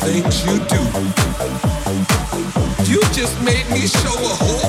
things you do. You just made me show a whole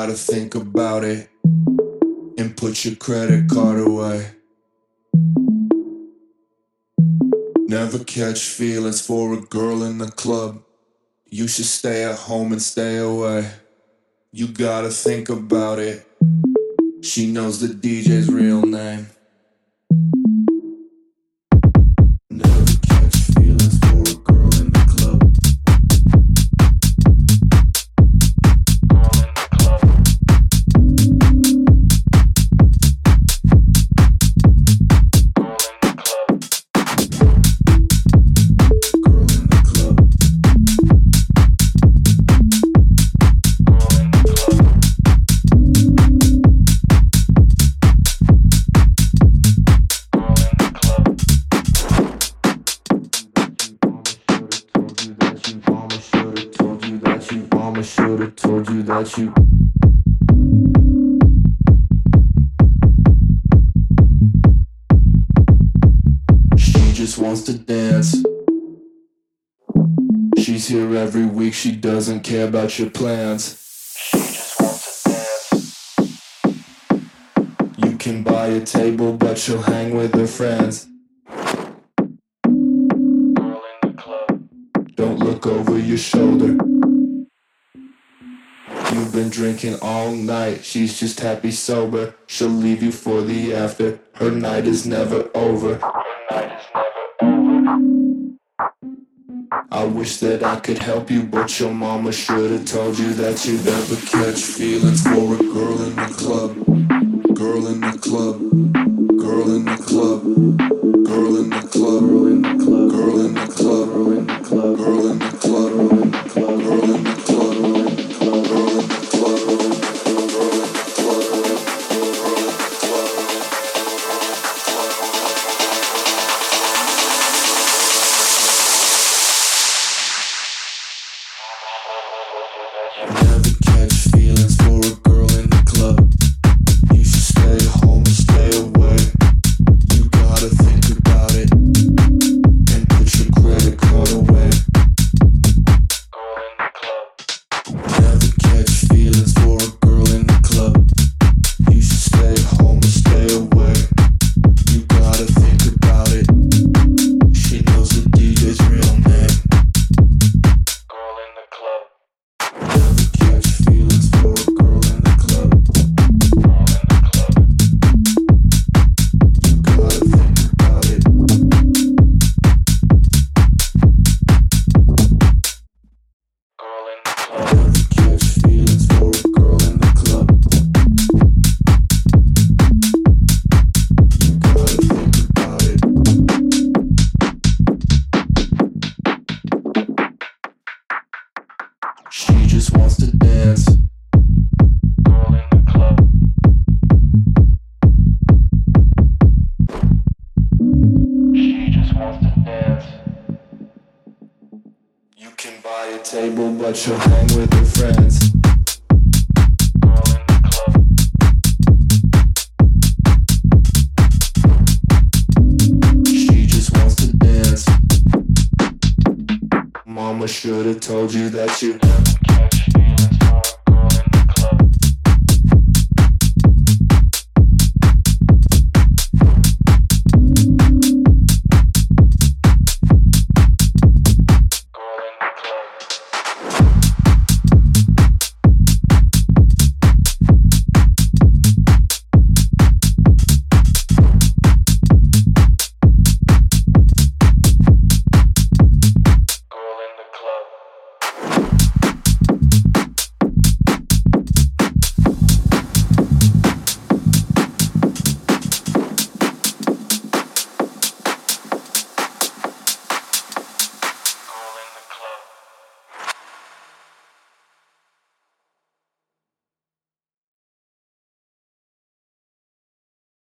gotta think about it and put your credit card away. Never catch feelings for a girl in the club. You should stay at home and stay away. You gotta think about it. She knows the DJ's real name. Care about your plans. She just wants to dance. You can buy a table, but she'll hang with her friends. Girl in the club. Don't look over your shoulder. You've been drinking all night. She's just happy sober. She'll leave you for the after. Her night is never over. Her night is I wish that I could help you, but your mama should have told you that you'd never catch feelings for a girl in the club. Girl in the club. Girl in the club. Girl in the club. Girl in the club. Girl in the club. Girl in the club. Girl in the club.